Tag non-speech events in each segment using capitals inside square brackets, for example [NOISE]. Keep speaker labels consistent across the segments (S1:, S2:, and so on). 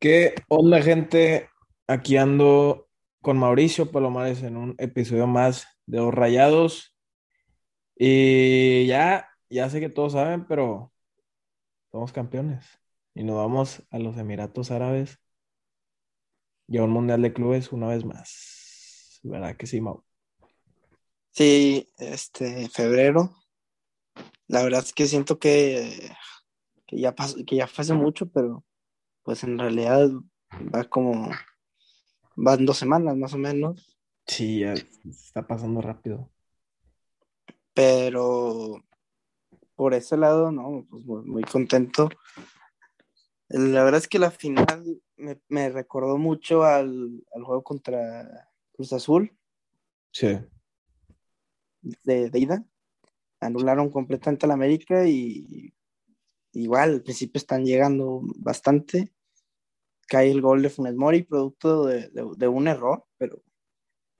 S1: ¿Qué onda, gente? Aquí ando con Mauricio Palomares en un episodio más de Los Rayados. Y ya, ya sé que todos saben, pero somos campeones. Y nos vamos a los Emiratos Árabes y a un Mundial de Clubes una vez más. ¿Verdad que sí, Mau?
S2: Sí, este, febrero. La verdad es que siento que, que ya pasó, que ya fue hace mucho, pero pues en realidad va como, van dos semanas más o menos,
S1: Sí, ya está pasando rápido.
S2: pero por ese lado, no, pues muy, muy contento. La verdad es que la final me, me recordó mucho al, al juego contra Cruz Azul
S1: Sí.
S2: de, de ida. Anularon completamente al América y igual al principio están llegando bastante. Cae el gol de Funes Mori, producto de, de- de un error, pero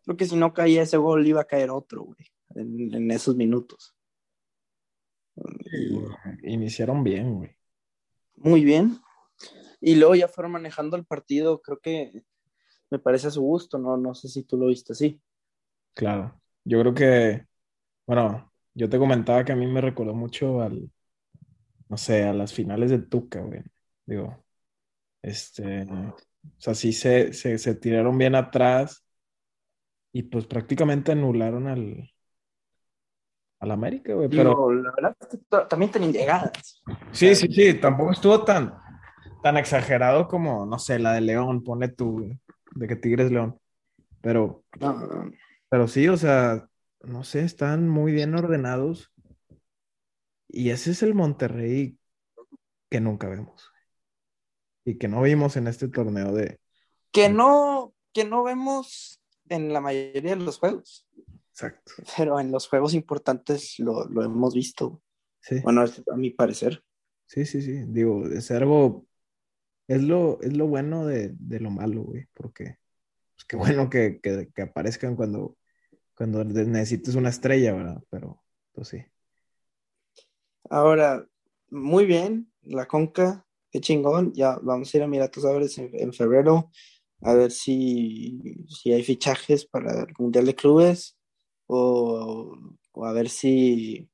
S2: creo que si no caía ese gol iba a caer otro, güey, en, en esos minutos.
S1: Iniciaron bien, güey.
S2: muy bien. Y luego ya fueron manejando el partido, creo que me parece a su gusto, no, no sé si tú lo viste así.
S1: Claro. Yo creo que, bueno, yo te comentaba que a mí me recordó mucho al, no sé, a las finales de Tuca, güey. Digo, este, o sea, sí se, se, se tiraron bien atrás y pues prácticamente anularon al, al América, güey. Pero
S2: Digo, la verdad es que también tenían llegadas.
S1: sí, sí, sí, tampoco estuvo tan, tan exagerado como, no sé, la de León, pone tú, de que Tigres León. Pero,
S2: No, no, no.
S1: pero sí, o sea, no sé, están muy bien ordenados y ese es el Monterrey que nunca vemos y que no vimos en este torneo de...
S2: que no, que no vemos en la mayoría de los juegos,
S1: Exacto.
S2: pero en los juegos importantes lo, lo hemos visto.
S1: Sí,
S2: Bueno, a mi parecer.
S1: sí, sí, sí. Digo, es algo, es lo, es lo bueno de, de lo malo, güey, porque pues qué bueno que, que, que aparezcan cuando, cuando necesites una estrella, ¿verdad? Pero, pues sí.
S2: Ahora, muy bien, la Conca, qué chingón. Ya vamos a ir a Emiratos Árabes en, en febrero a ver si, si hay fichajes para el Mundial de Clubes o, o a ver si,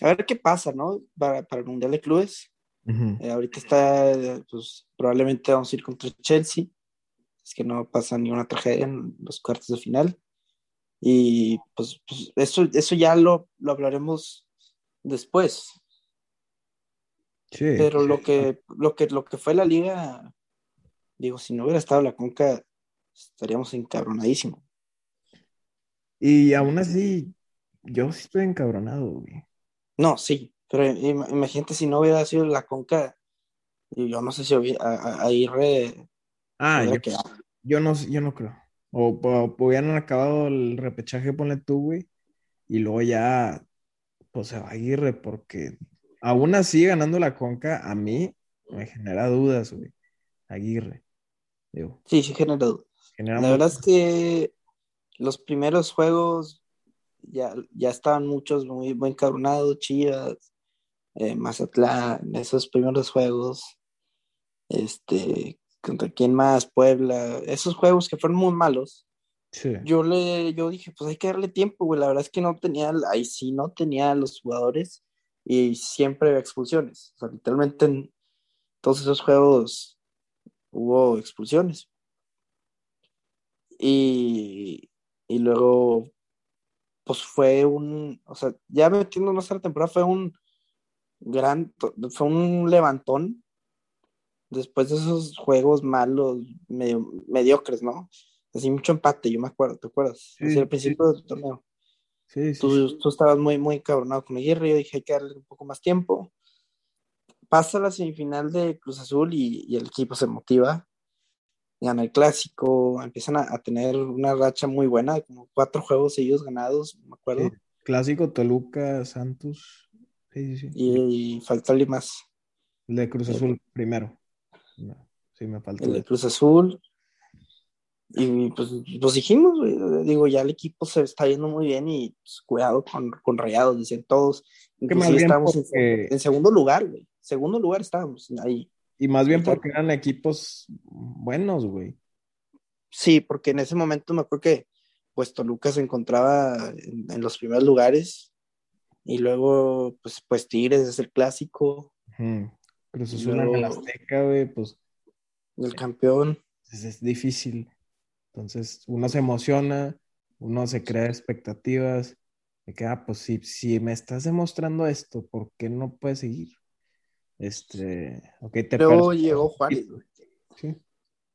S2: a ver qué pasa, ¿no? Para, para el Mundial de Clubes. Eh, ahorita está, pues probablemente vamos a ir contra Chelsea. Es que no pasa ni una tragedia en los cuartos de final. Y pues, pues, eso, eso ya lo, lo hablaremos después.
S1: Sí,
S2: Pero lo que, lo que, lo que fue la liga, digo, si no hubiera estado la Conca, estaríamos encabronadísimos.
S1: y aún así, yo sí estoy encabronado, güey.
S2: No, sí, pero im- imagínate si no hubiera sido la Conca, y yo no sé si hubiera, a, a- a Irre
S1: Ah, yo,
S2: quedado.
S1: yo no, yo no creo. O, o- o hubieran acabado el repechaje, ponle tú, güey, y luego ya, pues se va Aguirre, porque aún así ganando la Conca, a mí me genera dudas, güey. Aguirre, digo,
S2: Sí, sí genera duda.
S1: genera
S2: La verdad es que los primeros juegos ya, ya estaban muchos muy, muy encabronados, Chivas, eh, Mazatlán, esos primeros juegos, este, contra quién más, Puebla, esos juegos que fueron muy malos.
S1: Sí,
S2: Yo le, yo dije, pues hay que darle tiempo, güey. La verdad es que no tenía, ahí sí no tenía los jugadores y siempre había expulsiones. O sea, literalmente en todos esos juegos hubo expulsiones. Y, y luego, pues fue un, o sea, ya metiéndonos a la temporada, fue un gran, fue un levantón después de esos juegos malos, medio, mediocres, ¿no? Así mucho empate, yo me acuerdo, ¿te acuerdas?
S1: Sí,
S2: Así al
S1: sí.
S2: principio del torneo.
S1: Sí, sí, sí.
S2: Tú, tú estabas muy, muy cabronado con Aguirre, yo dije hay que darle un poco más tiempo. Pasa la semifinal de Cruz Azul y, y el equipo se motiva, gana el clásico, empiezan a, a tener una racha muy buena, como cuatro juegos seguidos ganados, me acuerdo.
S1: Clásico Toluca, Santos, sí, sí, sí.
S2: y, y faltarle más.
S1: El de Cruz Azul primero. No, sí, me faltó.
S2: el de Cruz Azul. Y pues, pues dijimos, güey, digo, ya el equipo se está yendo muy bien y pues, cuidado con, con rayados, decían todos. Inclusive estábamos en,
S1: porque-
S2: en segundo lugar, güey. Segundo lugar estábamos ahí.
S1: Y más bien porque eran equipos buenos, güey.
S2: Sí, porque en ese momento me acuerdo que pues Toluca se encontraba en, los primeros lugares y luego pues, pues Tigres es el clásico.
S1: Pero eso es una en Azteca, güey, pues.
S2: El campeón.
S1: Es, difícil. Entonces uno se emociona, uno se crea expectativas de que, ah, pues si, si me estás demostrando esto, ¿por qué no puedes seguir? Este, ok, te
S2: Luego llegó Juárez.
S1: Sí,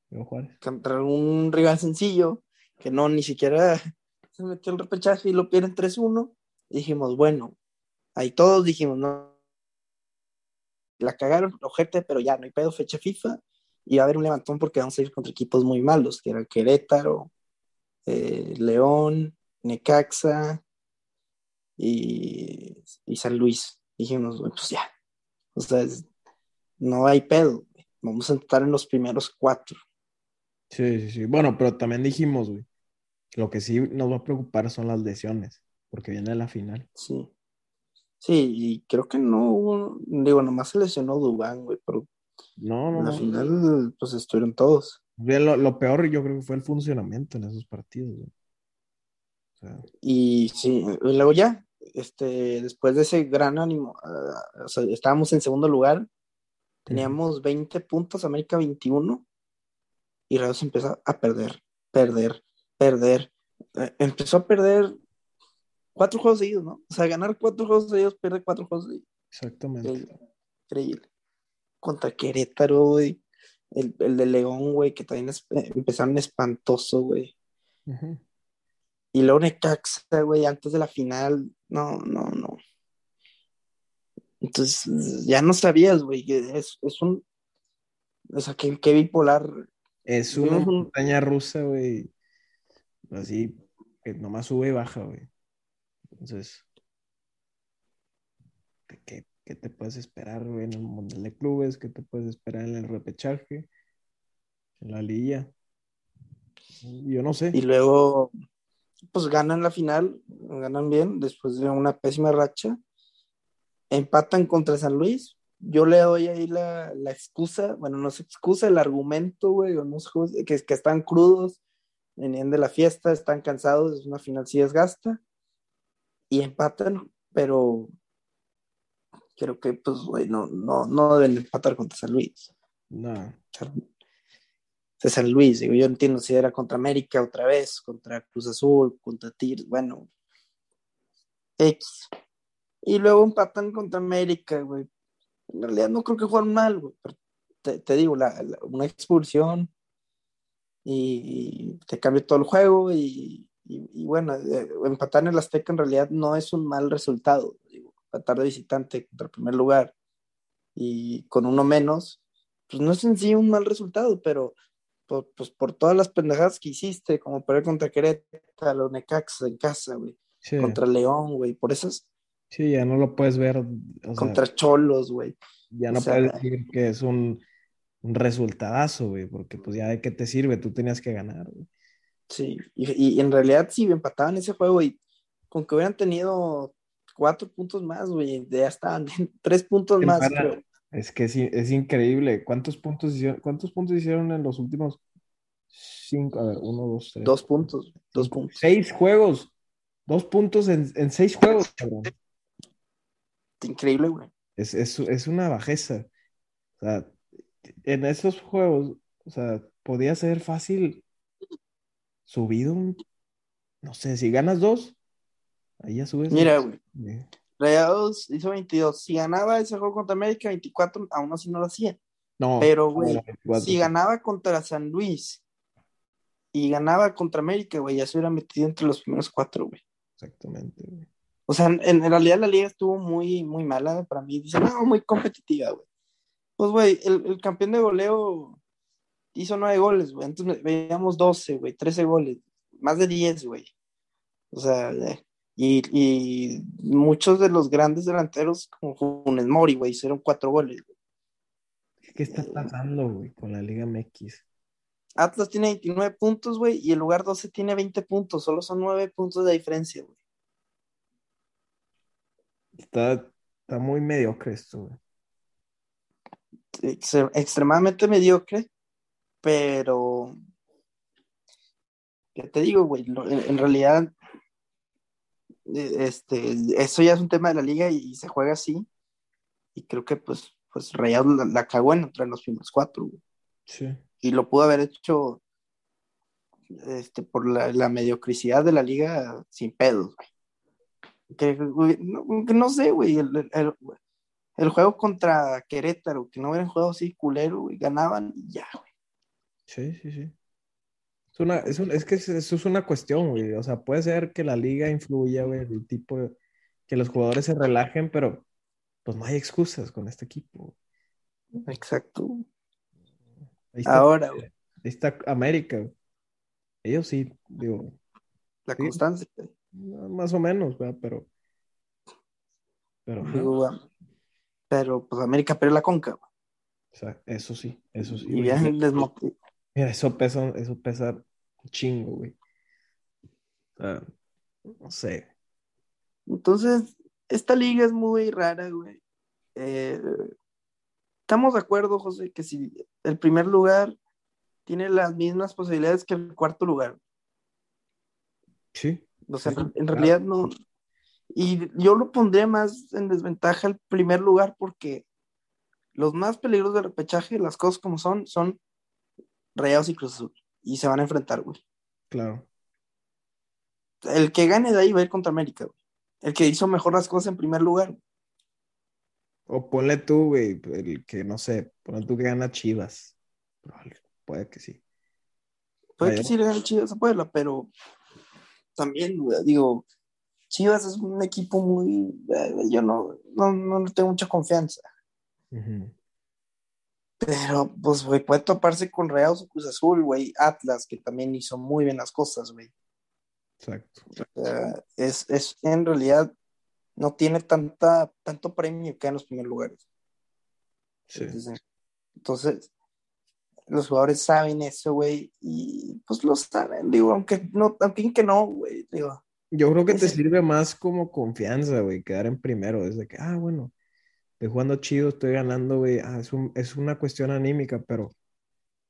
S1: llegó Juárez.
S2: Contra un rival sencillo, que no, ni siquiera [LAUGHS] se metió el repechaje y lo pierden 3-1. Dijimos, bueno, ahí todos dijimos, no. La cagaron, ojete, pero ya no hay pedo, fecha FIFA. Y va a haber un levantón porque vamos a ir contra equipos muy malos, que eran Querétaro, eh, León, Necaxa y, y San Luis. Dijimos, pues ya, o sea, no hay pedo. Vamos a estar en los primeros cuatro.
S1: Sí, sí, sí. Bueno, pero también dijimos, güey, lo que sí nos va a preocupar son las lesiones, porque viene la final.
S2: Sí. Sí, y creo que no hubo, digo, nomás se lesionó Dubán, güey, pero
S1: no, no,
S2: en la final, pues estuvieron todos.
S1: Lo, lo, peor yo creo que fue el funcionamiento en esos partidos, güey.
S2: O sea... Y sí, y luego ya, este, después de ese gran ánimo, uh, o sea, estábamos en segundo lugar, teníamos 20 puntos, América 21, y Rayados empezó a perder, perder, perder. Eh, empezó a perder cuatro juegos seguidos, ¿no? O sea, ganar cuatro juegos seguidos, perder cuatro juegos seguidos.
S1: Exactamente.
S2: Increíble. Contra Querétaro, güey. El, el, de León, güey, que también es, eh, empezaron espantoso, güey. Y luego Necaxa, güey, antes de la final. No, no, no. Entonces, ya no sabías, güey, es, es un. O sea, que, bipolar.
S1: Es una montaña rusa, güey. Así, que nomás sube y baja, güey. Entonces, ¿qué, ¿qué, te puedes esperar, en el Mundial de Clubes? ¿Qué te puedes esperar en el repechaje? En la liga. Yo no sé.
S2: Y luego, pues ganan la final, ganan bien después de una pésima racha, empatan contra San Luis. Yo le doy ahí la, la excusa, bueno, no se excusa, el argumento, güey, no sé, que, que están crudos, venían de la fiesta, están cansados, es una final sí desgasta, y empatan, pero creo que, pues, güey, no, no, no deben empatar contra San Luis.
S1: No
S2: San Luis. Digo, yo entiendo si era contra América otra vez, contra Cruz Azul, contra Tigres, bueno, X. Y luego empatan contra América, güey. En realidad no creo que jugaron mal, güey. Pero te, digo, la, una expulsión y, te cambia todo el juego y, y, bueno, eh, empatar en el Azteca en realidad no es un mal resultado. Digo, empatar de visitante contra el primer lugar y con uno menos, pues no es en sí un mal resultado, pero por, pues por todas las pendejadas que hiciste, como perder contra Querétaro, Necaxa en casa, güey. Contra León, güey. Por eso
S1: Sí, ya no lo puedes ver.
S2: contra Cholos, güey.
S1: Ya no puedes decir que es un, un resultadazo, güey, porque pues ya de qué te sirve, tú tenías que ganar, güey.
S2: Sí, y, y, en realidad sí empataban ese juego y con que hubieran tenido cuatro puntos más, güey, ya estaban [LAUGHS] tres puntos más.
S1: Es que es, increíble. ¿Cuántos puntos hicieron, cuántos puntos hicieron en los últimos cinco? A ver, uno, dos, tres.
S2: Dos puntos. Dos puntos.
S1: Seis juegos. Dos puntos en, seis juegos, cabrón.
S2: Increíble, güey.
S1: Es, es, una bajeza. O sea, en esos juegos, o sea, podía ser fácil subido un, no sé, si ganas dos, ahí ya subes.
S2: Mira, güey. Rayados hizo 22. Si ganaba ese juego contra América, 24, aún así no lo hacía. No. Pero, güey, si ganaba contra San Luis y ganaba contra América, güey, ya se hubiera metido entre los primeros cuatro, güey.
S1: Exactamente, güey.
S2: O sea, en, realidad la liga estuvo muy, muy mala para mí. Dice, no, muy competitiva, güey. Pues, güey, el, el, campeón de goleo hizo nueve goles, güey. Entonces veíamos 12, güey, 13 goles. Más de 10, güey. O sea, eh, y, muchos de los grandes delanteros, como Funes Mori, güey, hicieron cuatro goles.
S1: ¿Qué está pasando, güey, con la Liga MX?
S2: Atlas tiene 29 puntos, güey, y el lugar 12 tiene 20 puntos. Solo son 9 puntos de diferencia, güey.
S1: Está, está muy mediocre esto, güey.
S2: extremadamente mediocre, pero ¿qué te digo, güey? En, realidad, este, eso ya es un tema de la liga y, se juega así. Y creo que pues, pues Rayados la, cagó en entre los primeros cuatro, güey. Sí. Y lo pudo haber hecho este, por la, la mediocricidad de la liga sin pedos, güey. Que, no, sé, güey, el, juego contra Querétaro, que no hubieran jugado así culero, y ganaban y ya, güey.
S1: Sí, sí, sí. Es, una, es, es que eso es una cuestión, güey. O sea, puede ser que la liga influya, güey, el tipo de, que los jugadores se relajen, pero pues no hay excusas con este equipo.
S2: Exacto. Ahora,
S1: güey. Ahí está América. Ellos sí, digo.
S2: La constancia.
S1: Más o menos, ¿verdad? Pero.
S2: Pero. pero, pues América perdió la conca.
S1: O sea, eso sí, eso sí.
S2: Y bien
S1: Mira, eso pesa, eso pesa un chingo, güey. No sé.
S2: Entonces, esta liga es muy rara, güey. Eh, estamos de acuerdo, José, que si el primer lugar tiene las mismas posibilidades que el cuarto lugar.
S1: Sí.
S2: O sea, en, realidad no. Y yo lo pondré más en desventaja el primer lugar porque los más peligrosos del repechaje, las cosas como son, son Rayados y Cruz Azul. Y se van a enfrentar, güey.
S1: Claro.
S2: El que gane de ahí va a ir contra América, güey. El que hizo mejor las cosas en primer lugar.
S1: O ponle tú, güey, el que no sé, ponle tú que gana Chivas. Puede que sí.
S2: Puede que sí le gane Chivas a Puebla, pero también, digo, Chivas es un equipo muy. Eh, yo no, no, no tengo mucha confianza. Pero, pues, güey, puede toparse con Real o Cruz Azul, güey. Atlas, que también hizo muy bien las cosas, güey.
S1: Exacto.
S2: es, es, en realidad, no tiene tanta, tanto premio que en los primeros lugares.
S1: Sí.
S2: entonces, los jugadores saben eso, güey, y pues lo saben, digo, aunque no, aunque que no, güey, digo.
S1: Yo creo que te sirve más como confianza, güey, quedar en primero, desde que, ah, bueno, estoy jugando chido, estoy ganando, güey, ah, es, es una cuestión anímica, pero,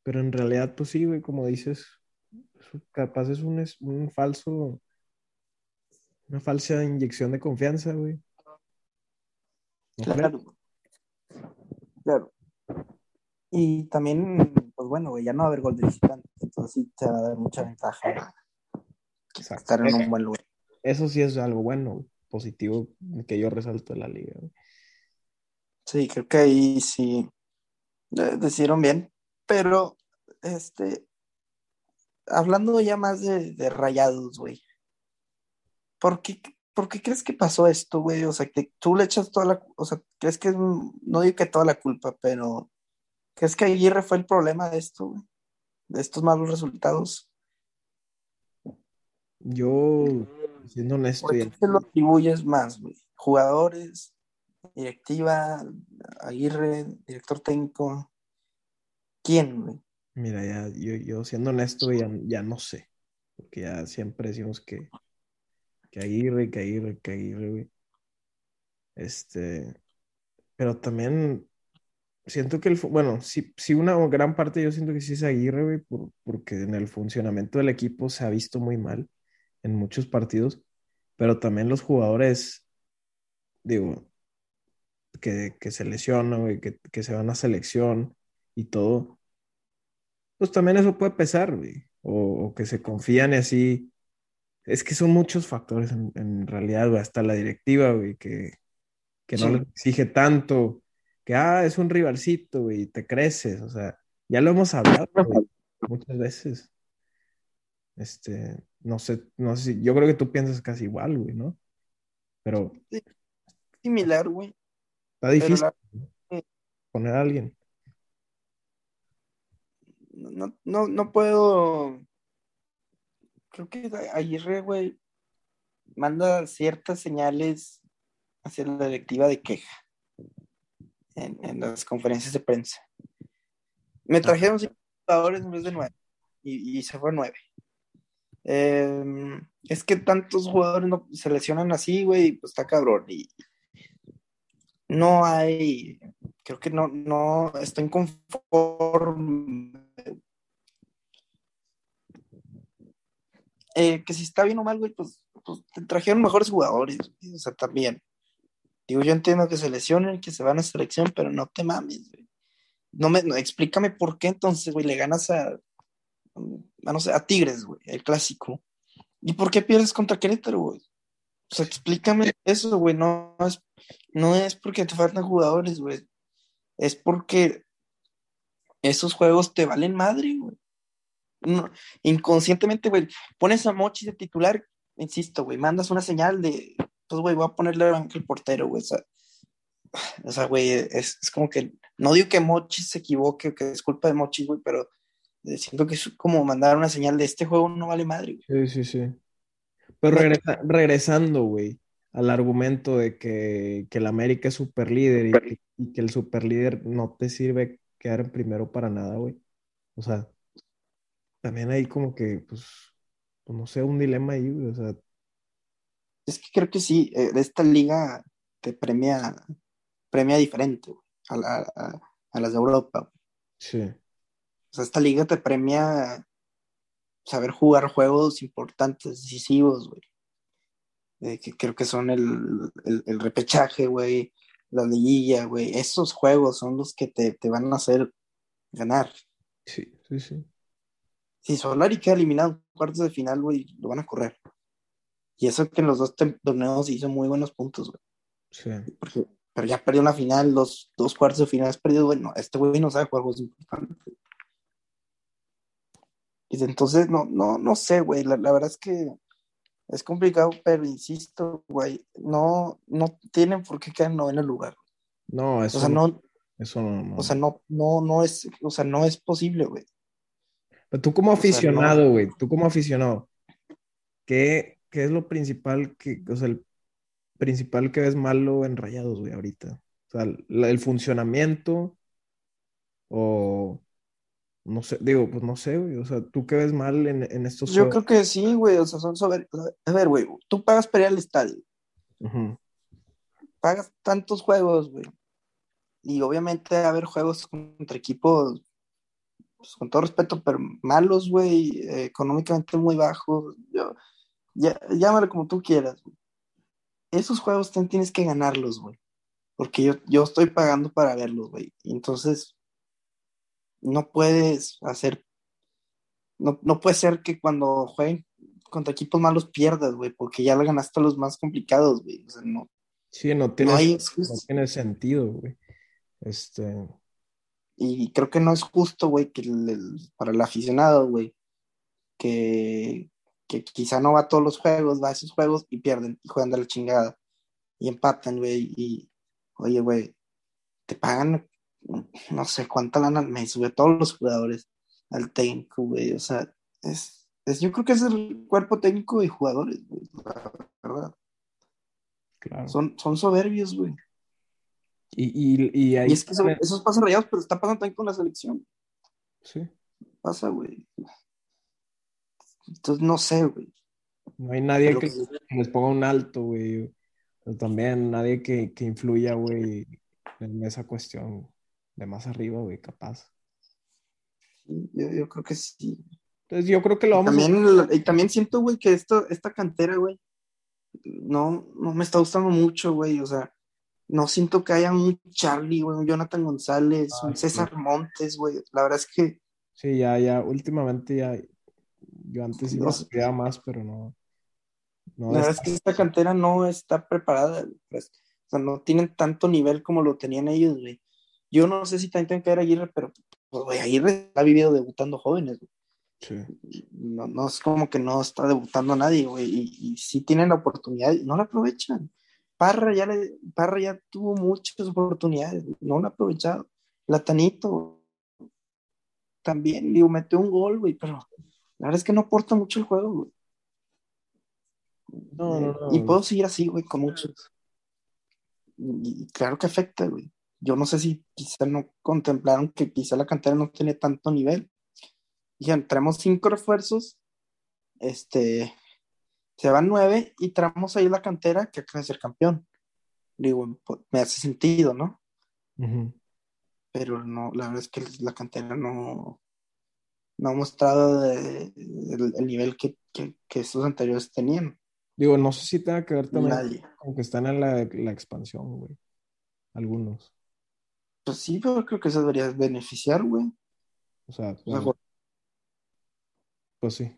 S1: pero en realidad, pues sí, güey, como dices, capaz es un, es un falso, una falsa inyección de confianza, güey.
S2: claro. Claro. Y también, pues bueno, güey, ya no va a haber gol de visitante, entonces sí te va a dar mucha ventaja estar en un buen lugar.
S1: Eso sí es algo bueno, positivo, que yo resalto de la liga.
S2: Sí, creo que ahí sí decidieron bien, pero este, hablando ya más de, de rayados, güey, ¿por qué, ¿por qué crees que pasó esto, güey? O sea, que tú le echas toda la, o sea, crees que, no digo que toda la culpa, pero ¿Crees que Aguirre fue el problema de esto, De estos malos resultados.
S1: Yo, siendo honesto. ¿Por
S2: qué te lo atribuyes más, güey? Jugadores, directiva, Aguirre, director técnico. ¿Quién?
S1: Mira, ya, yo, yo siendo honesto, ya, ya no sé. Porque ya siempre decimos que, que Aguirre, que Aguirre, que Aguirre. Este, pero también siento que el, bueno, sí, sí, una gran parte yo siento que sí es Aguirre, güey, porque en el funcionamiento del equipo se ha visto muy mal en muchos partidos, pero también los jugadores, digo, que, que se lesionan, güey, que, que, se van a selección y todo, pues también eso puede pesar, güey, o, que se confían y así. Es que son muchos factores en, realidad, güey, hasta la directiva, güey, que, que no les exige tanto que, ah, es un rivalcito, güey, te creces, o sea, ya lo hemos hablado muchas veces. Este, no sé, no sé si, yo creo que tú piensas casi igual, güey, ¿no? Pero.
S2: similar, güey.
S1: Está difícil poner a alguien.
S2: No, no, no puedo. Creo que Aguirre, güey, manda ciertas señales hacia la directiva de queja en, las conferencias de prensa. Me trajeron cinco jugadores en vez de nueve y, se fue nueve. Em, es que tantos jugadores no se lesionan así, güey, pues está cabrón. Y no hay, creo que no, no está inconforme. Eh, que si está bien o mal, güey, pues, pues te trajeron mejores jugadores, o sea, también. Digo, yo entiendo que se lesionen, que se van a selección, pero no te mames, güey. No me, no, explícame por qué entonces, güey, le ganas a, a, no sé, a Tigres, güey, el clásico. ¿Y por qué pierdes contra Querétaro, güey? O sea, explícame eso, güey. No es, no es porque te faltan jugadores, güey. Es porque esos juegos te valen madre, güey. No, inconscientemente, güey, pones a Mochi de titular, insisto, güey, mandas una señal de, pues, güey, voy a ponerle a el portero, güey. O sea, o sea güey, es, es, como que, no digo que Mochi se equivoque, que es culpa de Mochi, güey, pero siento que es como mandar una señal de este juego no vale madre,
S1: güey. Sí, sí, sí. Pero regresa, regresando, güey, al argumento de que, que el América es super líder y que, y que el super líder no te sirve quedar en primero para nada, güey. O sea, también hay como que, pues, pues, no sé, un dilema ahí, güey. O sea.
S2: Es que creo que sí, eh, esta liga te premia, premia diferente a, a, a, las de Europa.
S1: Sí.
S2: O sea, esta liga te premia saber jugar juegos importantes, decisivos, güey. Eh, que creo que son el, el, el repechaje, güey, la liguilla, güey. Esos juegos son los que te, te, van a hacer ganar.
S1: Sí, sí, sí.
S2: Si Solari queda eliminado en cuartos de final, güey, lo van a correr. Y eso que en los dos torneos hizo muy buenos puntos, güey.
S1: Sí.
S2: Porque, pero ya perdió una final, los dos cuartos de final perdido, güey. No, este güey no sabe jugar juegos importantes. Y entonces, no, no, no sé, güey. La, la, verdad es que es complicado, pero insisto, güey, no, no tienen por qué quedar en noveno lugar.
S1: No, eso
S2: o sea, no,
S1: eso no, no,
S2: O sea, no, no, no es, o sea, no es posible, güey.
S1: Pero tú como aficionado, güey, o sea, no... tú como aficionado, ¿qué, ¿qué, es lo principal que, o sea, el principal que ves malo en Rayados, güey, ahorita? O sea, la, el funcionamiento o no sé, digo, pues no sé, güey. O sea, ¿tú qué ves mal en, en estos
S2: Yo creo que sí, güey. O sea, son sobre. A ver, güey, tú pagas para ir al estadio.
S1: Uh -huh.
S2: Pagas tantos juegos, güey. Y obviamente a haber juegos contra equipos, pues, con todo respeto, pero malos, güey. Eh, económicamente muy bajos. Yo, ya, llámalo como tú quieras, güey. Esos juegos tienes que ganarlos, güey. Porque yo, yo estoy pagando para verlos, güey. Entonces, no puedes hacer, no, no puede ser que cuando jueguen contra equipos malos pierdas, güey, porque ya le ganaste a los más complicados, güey. O sea, no.
S1: Sí, no tiene, no, hay no tiene sentido, güey. Este.
S2: Y creo que no es justo, güey, que el, el, para el aficionado, güey, que, que quizá no va a todos los juegos, va a esos juegos y pierden y juegan de la chingada y empatan, güey. Y, oye, güey, te pagan no sé cuánta lana me sube todos los jugadores al técnico, güey. O sea, es, es, yo creo que es el cuerpo técnico de jugadores, güey, la verdad.
S1: Claro.
S2: Son, son soberbios, güey.
S1: Y, y, y, ahí
S2: y es que eso, esos pasan rayados, pero está pasando también con la selección.
S1: Sí.
S2: Pasa, güey. Entonces, no sé, güey.
S1: No hay nadie que, que, les ponga un alto, güey. Pero también nadie que, que influya, güey, en esa cuestión de más arriba, güey, capaz.
S2: Sí, yo, yo, creo que sí.
S1: Entonces yo creo que lo vamos
S2: y también, a... Y también siento, güey, que esto, esta cantera, güey, no, no me está gustando mucho, güey, o sea, no siento que haya un Charlie, güey, un Jonathan González, un César sí. Montes, güey, la verdad es que...
S1: Sí, ya, ya, últimamente ya, yo antes iba no, a más, pero no.
S2: no la verdad es que esta cantera no está preparada, pues, o sea, no tienen tanto nivel como lo tenían ellos, güey. Yo no sé si también tiene que ver Aguirre, pero pues, güey, Aguirre ha vivido debutando jóvenes, güey.
S1: Sí.
S2: No, no, es como que no está debutando a nadie, güey. Y, y si tienen la oportunidad, no la aprovechan. Parra ya, le, Parra ya tuvo muchas oportunidades, no la ha aprovechado. Latanito también, digo, metió un gol, güey, pero la verdad es que no aporta mucho el juego, güey.
S1: No, no, no.
S2: Y puedo seguir así, güey, con muchos. Y, y claro que afecta, güey yo no sé si quizá no contemplaron que quizá la cantera no tenía tanto nivel. Dijeron, traemos cinco refuerzos, este, se van nueve y traemos ahí la cantera que acaba de ser campeón. Digo, me hace sentido, ¿no?
S1: Uh -huh.
S2: pero no, la verdad es que la cantera no, no ha mostrado de- el, el nivel que, que, que estos anteriores tenían.
S1: Digo, no sé si tenga que ver también
S2: Nadie.
S1: con que están en la, la expansión, güey. Algunos.
S2: Pues sí, pero creo que eso debería beneficiar, güey.
S1: O sea, bueno, pues sí.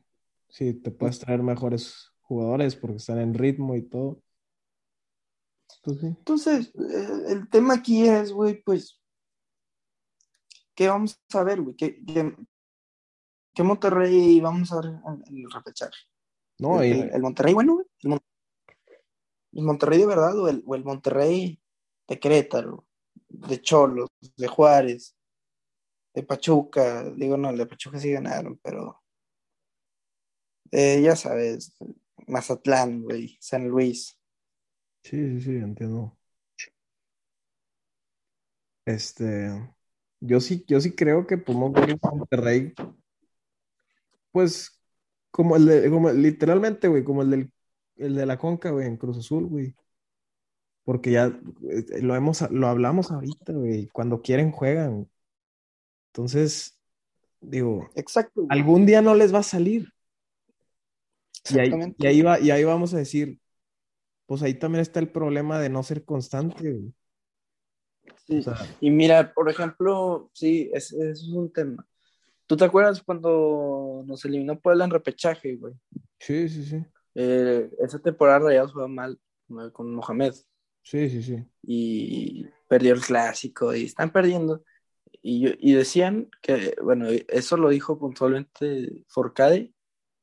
S1: Sí, te puedes traer mejores jugadores porque están en ritmo y todo. Pues sí.
S2: Entonces, eh, el tema aquí es, güey, pues, ¿qué vamos a ver, güey? ¿Qué, qué, qué Monterrey vamos a ver en, el repechaje?
S1: No,
S2: el,
S1: y-
S2: el- el Monterrey, bueno, güey. El, Mon- el Monterrey de verdad o el, o el Monterrey de Querétaro, de Cholos, de Juárez, de Pachuca. Digo, no, el de Pachuca sí ganaron, pero eh, ya sabes, Mazatlán, güey, San Luis.
S1: sí, sí, sí, entiendo. Este, yo sí, yo sí creo que un Monterrey, pues, como el de, como literalmente, güey, como el del, el de la Conca, güey, en Cruz Azul, güey. Porque ya eh, lo hemos, lo hablamos ahorita, güey. Cuando quieren juegan. Entonces, digo,
S2: Exacto,
S1: algún día no les va a salir. Y ahí, y ahí va, y ahí vamos a decir, pues ahí también está el problema de no ser constante, güey.
S2: Sí.
S1: O sea,
S2: Y mira, por ejemplo, sí, ese, es un tema. ¿Tú te acuerdas cuando nos eliminó Puebla en repechaje, güey?
S1: sí, sí, sí.
S2: Eh, esa temporada Rayados jugó mal con Mohamed
S1: Sí, sí, sí.
S2: y perdió el clásico y están perdiendo. Y, yo- y decían que, bueno, eso lo dijo puntualmente Forcade,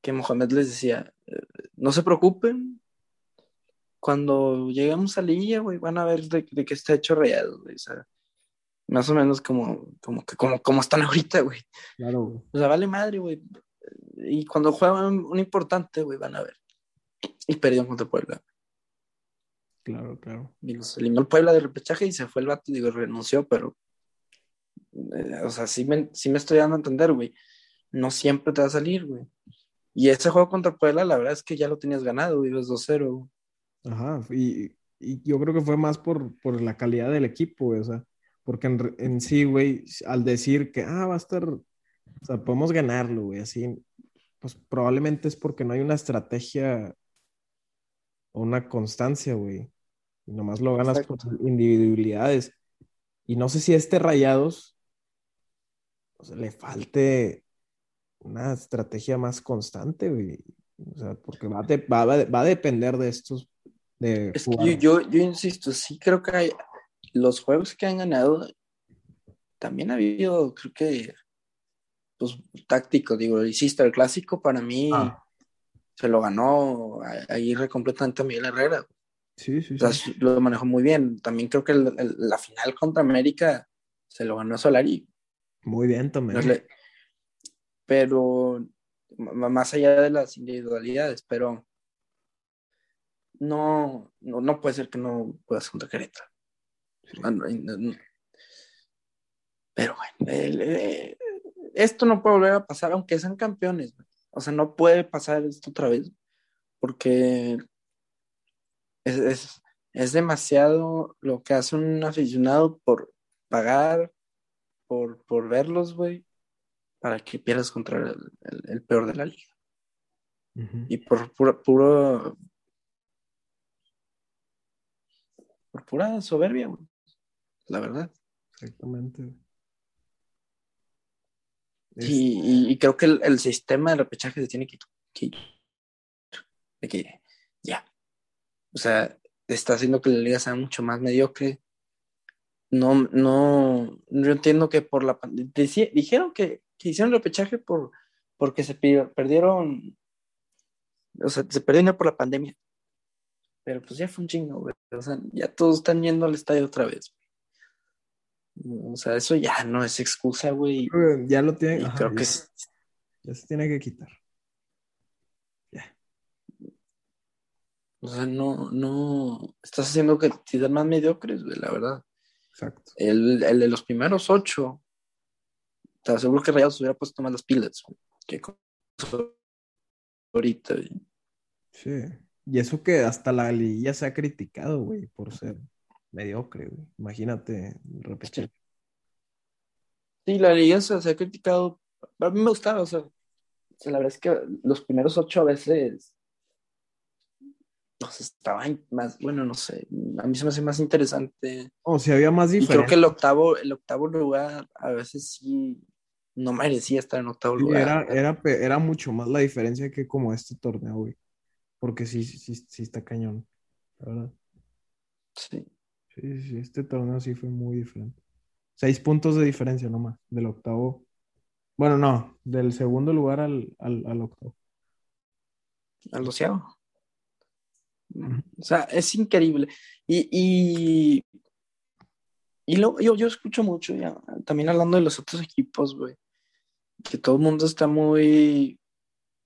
S2: que Mohamed les decía, eh, no se preocupen, cuando lleguemos a Lilla, güey, van a ver de, de qué está hecho Rayados, güey, o sea, más o menos como, como, que, como, como están ahorita, güey.
S1: Claro, güey.
S2: O sea, vale madre, güey. Y cuando juegan un importante, güey, van a ver. Y perdieron contra Puebla.
S1: Claro, claro.
S2: Y los eliminó el Puebla de repechaje y se fue el vato, digo, renunció, pero. eh, o sea, sí me, sí me estoy dando a entender, güey. No siempre te va a salir, güey. Y ese juego contra Puebla, la verdad es que ya lo tenías ganado, güey, ibas 2-0. güey.
S1: Ajá. Y, y yo creo que fue más por, por la calidad del equipo, güey. O sea, porque en, en sí, güey, al decir que, ah, va a estar, o sea, podemos ganarlo, güey, así, pues probablemente es porque no hay una estrategia o una constancia, güey. Y nomás lo ganas por
S2: Exacto.
S1: individualidades. Y no sé si a este Rayados o sea, le falte una estrategia más constante, güey. O sea, porque va de- va, va- va a depender de estos, de
S2: Es que
S1: jugar.
S2: yo, yo, yo insisto, sí creo que hay, los juegos que han ganado, también ha habido, creo que, pues, táctico, digo, hiciste el clásico, para mí
S1: Ah.
S2: se lo ganó a- Aguirre completamente a Miguel Herrera.
S1: Sí, sí,
S2: O sea,
S1: sí.
S2: lo manejó muy bien. También creo que el- el- la final contra América se lo ganó Solari.
S1: Muy bien también.
S2: le- Pero más allá de las individualidades, pero no, no, no puede ser que no puedas contra Querétaro.
S1: Sí.
S2: Ah. Pero bueno, el- eh, esto no puede volver a pasar, aunque sean campeones. O sea, no puede pasar esto otra vez, porque es, es, es demasiado lo que hace un aficionado por pagar, por, por verlos, güey, para que pierdas contra el, el- el peor de la liga. Y por puro, puro por pura soberbia, güey. La verdad.
S1: Exactamente.
S2: Y, y- y creo que el, el sistema de repechaje se tiene que, que que ya. O sea, está haciendo que la liga sea mucho más mediocre. No, no, yo entiendo que por la pandemia, dijeron que, que hicieron repechaje por, porque se perdieron, o sea, se perdieron por la pandemia. Pero pues ya fue un chingo, güey. O sea, ya todos están yendo al estadio otra vez. O sea, eso ya no es excusa, güey.
S1: ya lo tienen. Ajá,
S2: creo
S1: ya,
S2: que
S1: ya se tiene que quitar.
S2: O sea, no, no, estás haciendo que te den más mediocres, güey, la verdad.
S1: Exacto.
S2: El, el de los primeros ocho, te aseguro que Rayados hubiera puesto más las pilas, güey, que ahorita, güey.
S1: Sí. Y eso que hasta la liguilla se ha criticado, güey, por ser mediocre, güey. Imagínate, repechaje.
S2: Sí, la liga se, se ha criticado. A mí me gustaba, o sea, la verdad es que los primeros ocho a veces no sé, estaban más, bueno, no sé, a mí se me hace más interesante.
S1: O si había más
S2: Y creo
S1: diferencia.
S2: que el octavo, el octavo lugar a veces sí no merecía estar en octavo
S1: Sí,
S2: lugar.
S1: Era, era, era mucho más la diferencia que como este torneo, güey. Porque sí, sí, sí, está cañón, la verdad.
S2: Sí.
S1: Sí, sí, sí, este torneo sí fue muy diferente. Seis puntos de diferencia nomás, del octavo. Bueno, no, del segundo lugar al, al, al octavo.
S2: al doceavo. O sea, es increíble. Y, y, y lo- yo, yo escucho mucho, ya, también hablando de los otros equipos, güey, que todo el mundo está muy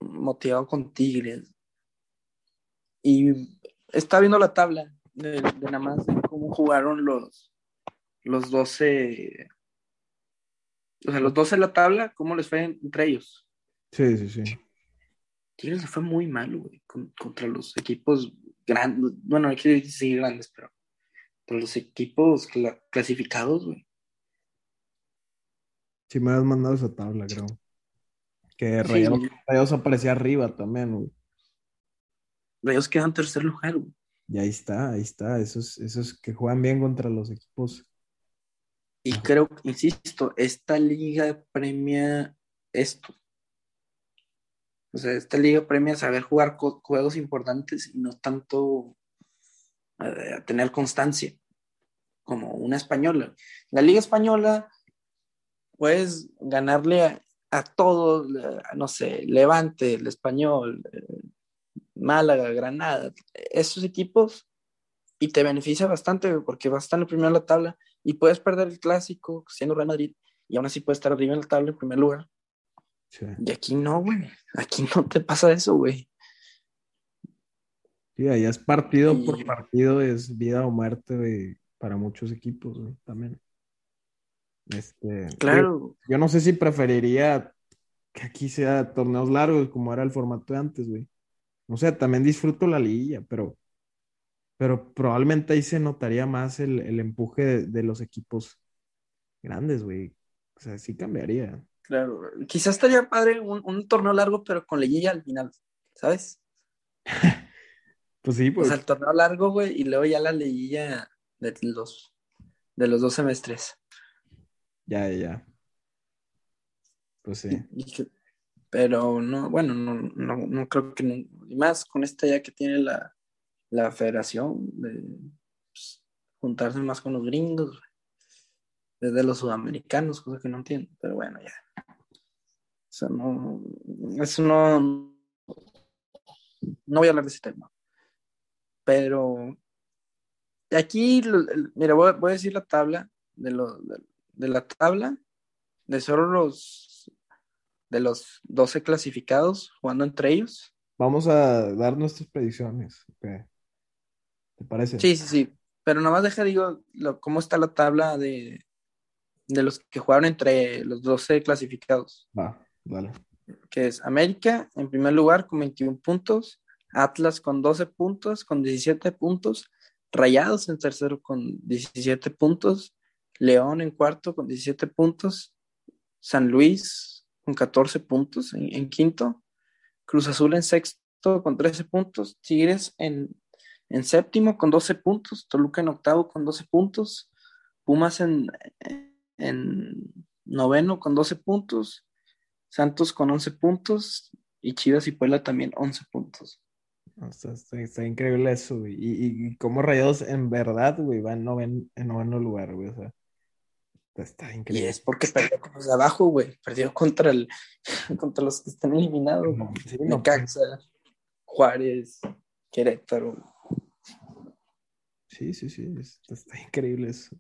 S2: motivado con Tigres. Y está viendo la tabla de, nada más de cómo jugaron los, los 12, o sea, los 12 de la tabla, cómo les fue entre ellos.
S1: Sí, sí, sí.
S2: Tigres fue muy mal, güey, con- contra los equipos grandes. Bueno, no quiero decir grandes, pero contra los equipos cla- clasificados, güey.
S1: Sí me has mandado esa tabla, creo. Que Rayados. Rayados aparecía arriba también, güey.
S2: Ellos quedan en tercer lugar, güey.
S1: Y ahí está, ahí está. Esos, esos que juegan bien contra los equipos.
S2: Y
S1: Ajá.
S2: creo, insisto, esta liga premia esto. O sea, esta liga premia saber jugar juegos importantes y no tanto tener constancia como una española. La liga española puedes ganarle a, a todos, no sé, Levante, el español, eh, Málaga, Granada, esos equipos y te beneficia bastante porque vas a estar en el primero de la tabla y puedes perder el clásico siendo Real Madrid y aún así puedes estar arriba en la tabla en primer lugar.
S1: Sí.
S2: Y aquí no, güey. Aquí no te pasa eso, güey.
S1: Sí, allá es partido
S2: Y-
S1: por partido, es vida o muerte de- para muchos equipos, güey, también. Este,
S2: Claro,
S1: Yo no sé si preferiría que aquí sea torneos largos como era el formato de antes, güey. No sé, también disfruto la liguilla, pero, pero probablemente ahí se notaría más el, el empuje de, de los equipos grandes, güey. O sea, sí cambiaría.
S2: Claro. Quizás estaría padre un, un torneo largo, pero con liguilla al final, ¿sabes? [LAUGHS]
S1: Pues sí,
S2: O
S1: pues
S2: sea, el torneo largo, güey, y luego ya la liguilla de los, de los dos semestres.
S1: ya, ya, ya. Pues sí.
S2: Y que- pero no, bueno, no, no, no creo que no, y más con esta ya que tiene la, la federación de pues, juntarse más con los gringos, güey. Desde los sudamericanos, cosa que no entiendo, pero bueno, ya. Eso no, eso no, no voy a hablar de ese tema. Pero aquí, mira, voy, voy a decir la tabla de, lo, de, de la tabla de solo los de los 12 clasificados jugando entre ellos.
S1: Vamos a dar nuestras predicciones. ¿Te parece?
S2: Sí, sí, sí. Pero nomás deja, digo, lo- cómo está la tabla de, de los que jugaron entre los 12 clasificados.
S1: Va, dale.
S2: Que es América en primer lugar con 21 puntos, Atlas con 12 puntos, con 17 puntos, Rayados en tercero con 17 puntos, León en cuarto con 17 puntos, San Luis con 14 puntos en, en quinto, Cruz Azul en sexto con 13 puntos, Tigres en, en séptimo con 12 puntos, Toluca en octavo con 12 puntos, Pumas en, en noveno con 12 puntos, Santos con 11 puntos y Chivas y Puebla también 11 puntos.
S1: Está, está- está increíble eso, güey. Y, y, cómo Rayados en verdad, güey, va en noven, en noveno lugar, güey. O sea, está, está
S2: Y
S1: increíble.
S2: es porque perdió con los de abajo, güey. Perdió contra, el, [LAUGHS] contra los que están eliminados.
S1: No, sí, no,
S2: Necaxa, Juárez, Querétaro.
S1: Sí, sí, sí, está, está increíble eso.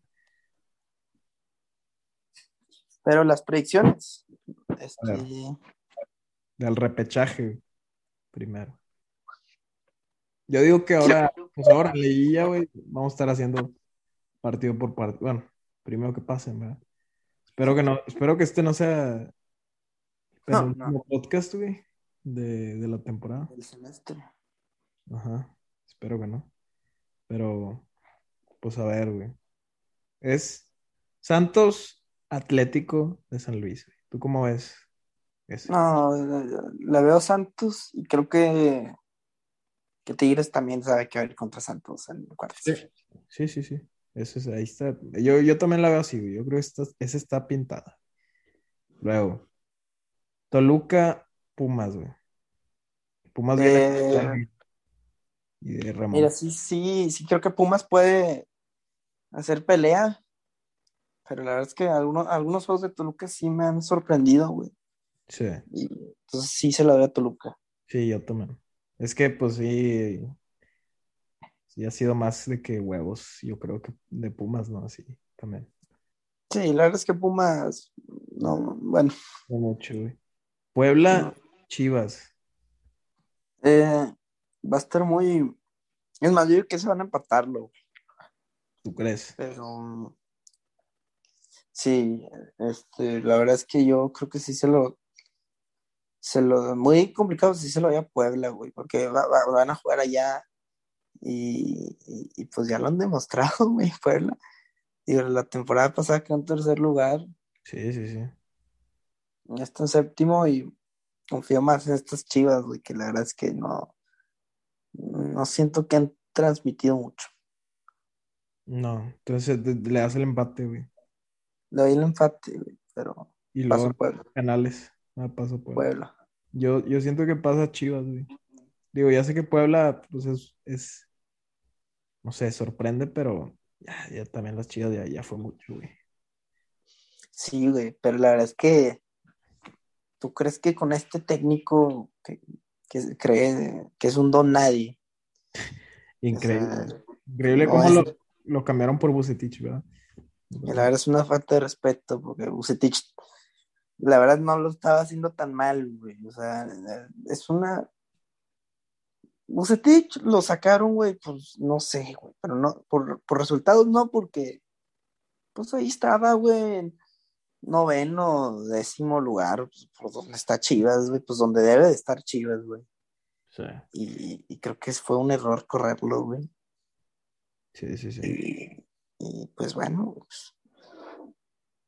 S2: Pero las predicciones. Este.
S1: Del repechaje, primero. Yo digo que ahora, pues ahora en liguilla, güey, vamos a estar haciendo partido por partido. Bueno, primero que pasen, ¿verdad? Espero que no, espero que este no sea el
S2: No,
S1: penúltimo podcast, güey, de, de la temporada.
S2: el semestre.
S1: Ajá, espero que no. Pero, pues a ver, güey. Es Santos, Atlético de San Luis. ¿Tú cómo ves? Ese?
S2: No, la veo Santos y creo que, que Tigres también sabe que va a ir contra Santos en cuartos.
S1: Sí, sí, sí. sí. Ese es- ahí está. Yo, yo también la veo así, güey. Yo creo que esta, esa está pintada. Luego, Toluca, Pumas, güey. Pumas viene
S2: Eh,
S1: y de Ramón.
S2: Mira, sí, sí, sí creo que Pumas puede hacer pelea, pero la verdad es que algunos, algunos juegos de Toluca sí me han sorprendido, güey.
S1: Sí,
S2: Y entonces sí se la doy a Toluca.
S1: sí, yo también. Es que, pues sí, sí ha sido más de que huevos, yo creo que de Pumas, ¿no? Sí, también.
S2: Sí, la verdad es que Pumas, no, bueno,
S1: No mucho, güey. Puebla,
S2: No.
S1: Chivas.
S2: eh, va a estar muy... Es más, yo creo que se van a empatarlo,
S1: ¿Tú crees?
S2: pero sí, este, la verdad es que yo creo que sí se lo... Se lo, muy complicado sí se lo voy a Puebla, güey, porque va- va- van a jugar allá y, y- y pues ya lo han demostrado, [LAUGHS] güey, Puebla. Digo, la temporada pasada quedó en tercer lugar,
S1: Sí, sí, sí.
S2: ya está en séptimo y confío más en estas chivas, güey, que la verdad es que no, no siento que han transmitido mucho.
S1: No, entonces le das el empate, güey.
S2: Le doy el empate, güey, pero
S1: Y
S2: paso
S1: luego
S2: Puebla,
S1: canales. Ah, paso Puebla.
S2: Puebla.
S1: Yo, yo siento que pasa Chivas, güey. Digo, ya sé que Puebla, pues es, es, no sé, sorprende, pero ya, ya también las Chivas ya, ya fue mucho, güey.
S2: Sí, güey, pero la verdad es que ¿tú crees que con este técnico que, que cree que es un don nadie? [LAUGHS]
S1: Increíble.
S2: O sea,
S1: Increíble
S2: no
S1: cómo
S2: es-
S1: lo, lo cambiaron por Bucetich, ¿verdad?
S2: Y la verdad es una falta de respeto, porque Bucetich, la verdad no lo estaba haciendo tan mal, güey. O sea, es una. Bucetich lo sacaron, güey, pues no sé, güey, pero no, por, por resultados no, porque pues ahí estaba, güey, en noveno, décimo lugar, pues, por donde está Chivas, güey, pues donde debe de estar Chivas, güey.
S1: Sí,
S2: Y, y creo que fue un error correrlo, güey.
S1: sí, sí, sí.
S2: Y, y, pues bueno, pues,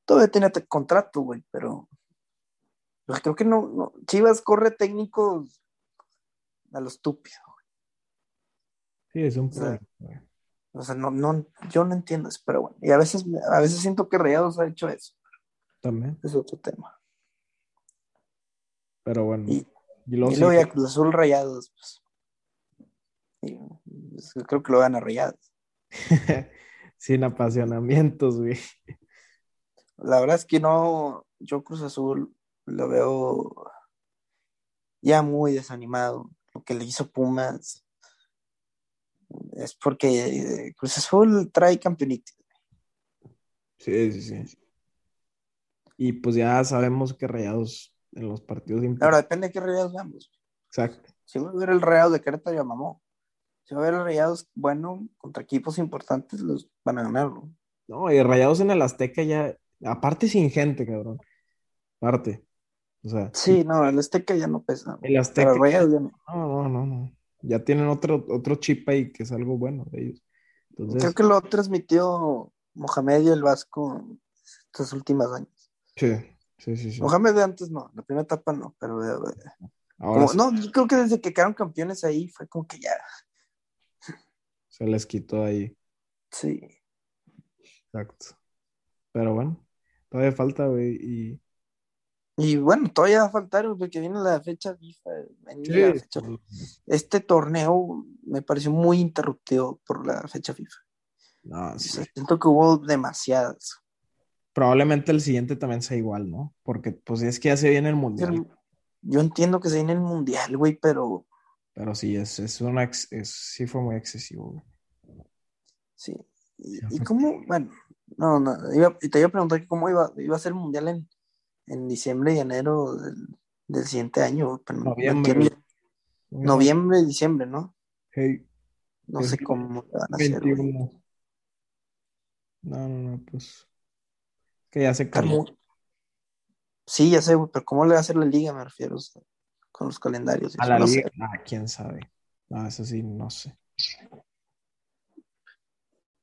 S2: todavía tenía te- contrato, güey, pero pues, creo que no, no- Chivas corre técnicos a lo estúpido.
S1: Sí, es un
S2: sea,
S1: güey.
S2: O sea, no, no, yo no entiendo eso, pero bueno. Y a veces, a veces siento que Rayados ha hecho eso.
S1: También,
S2: Es otro tema.
S1: pero bueno.
S2: Y,
S1: Y luego
S2: y luego
S1: sí,
S2: ya Cruz Azul Rayados, pues. y, pues, creo que lo van a Rayados. [LAUGHS]
S1: sin apasionamientos, güey.
S2: La verdad es que no, yo Cruz Azul lo veo ya muy desanimado. Lo que le hizo Pumas es porque eh, Cruz Azul trae campeonito.
S1: Sí, sí, sí. Y pues ya sabemos que Rayados en los partidos
S2: Ahora depende de qué Rayados veamos.
S1: Exacto.
S2: Si va a ver el Rayados de Querétaro, ya mamó. Si va a el Rayados, bueno, contra equipos importantes, los van a ganarlo.
S1: No, y Rayados en el Azteca ya, aparte sin gente, cabrón. Aparte. O sea,
S2: Sí, no, el Azteca ya no pesa.
S1: el Azteca.
S2: Pero Rayados ya no.
S1: No, no, no, no. Ya tienen otro, otro chip ahí que es algo bueno de ellos. Entonces,
S2: Creo que lo transmitió Mohamed y el Vasco estos últimos años.
S1: sí, sí, sí, sí.
S2: Mohamed de antes no, la primera etapa no, pero
S1: Ahora
S2: como-
S1: sí,
S2: no, yo creo que desde que quedaron campeones ahí fue como que ya,
S1: se les quitó ahí.
S2: sí.
S1: Exacto. Pero bueno, todavía falta, güey. Y
S2: Y bueno, todavía va a faltar porque viene la fecha FIFA.
S1: sí,
S2: la fecha- Este torneo me pareció muy interrumpido por la fecha FIFA.
S1: no,
S2: O
S1: sí.
S2: sea, siento que hubo demasiadas.
S1: Probablemente el siguiente también sea igual, ¿no? Porque pues es que ya se viene el mundial.
S2: Yo entiendo que se viene el mundial, güey, pero
S1: Pero sí, es, es una ex- es- sí fue muy excesivo, güey.
S2: sí. Y,
S1: Sí,
S2: y
S1: fue-
S2: cómo, bueno, no, no, iba- y te iba a preguntar que cómo iba, iba a ser el mundial en, en diciembre y enero del, del siguiente año, pero
S1: Noviembre,
S2: noviembre, diciembre, ¿no?
S1: Hey,
S2: No sé cómo van a hacer, güey.
S1: 21. No, no, no, pues. Que ya se
S2: muy- Sí, ya sé, güey, pero ¿cómo le va a hacer la liga? Me refiero, o sea, con los calendarios.
S1: A la
S2: no
S1: liga. Ah, quién sabe. No, eso sí, no sé.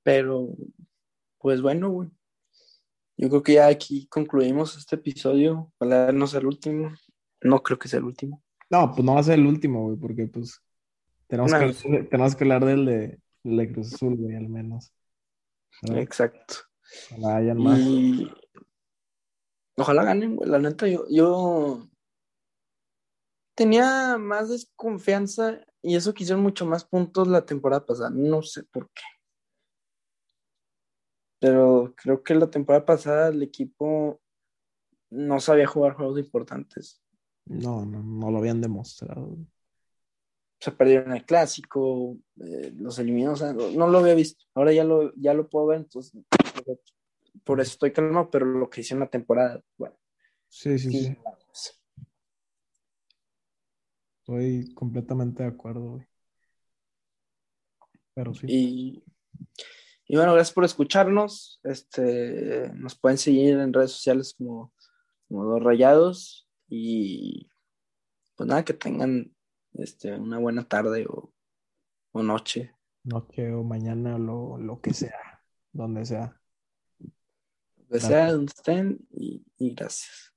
S2: Pero, pues bueno, güey. Yo creo que ya aquí concluimos este episodio. Ojalá no sea el último. No creo que sea el último.
S1: No, pues no va a ser el último, güey, porque pues tenemos,
S2: No.
S1: que, tenemos que hablar del de, del de Cruz Azul, güey, al menos.
S2: Exacto.
S1: Ojalá hayan más.
S2: Y ojalá ganen, güey. La neta, yo, yo tenía más desconfianza y eso que hicieron mucho más puntos la temporada pasada. No sé por qué. Pero creo que la temporada pasada el equipo no sabía jugar juegos importantes.
S1: No, no, no lo habían demostrado.
S2: Se perdieron el clásico, eh, los eliminó, o sea, no, no lo había visto. Ahora ya lo, ya lo puedo ver, entonces por eso estoy calmado, pero lo que hicieron la temporada, bueno,
S1: Sí, sí,
S2: sí,
S1: sí. Estoy completamente de acuerdo, güey. Pero sí.
S2: Y, y bueno, gracias por escucharnos. Este, nos pueden seguir en redes sociales como, como Dos Rayados. Y pues nada, que tengan este, una buena tarde o, o noche.
S1: Noche o mañana, lo, lo que sea, donde sea.
S2: Que sea, donde estén. Y, y gracias.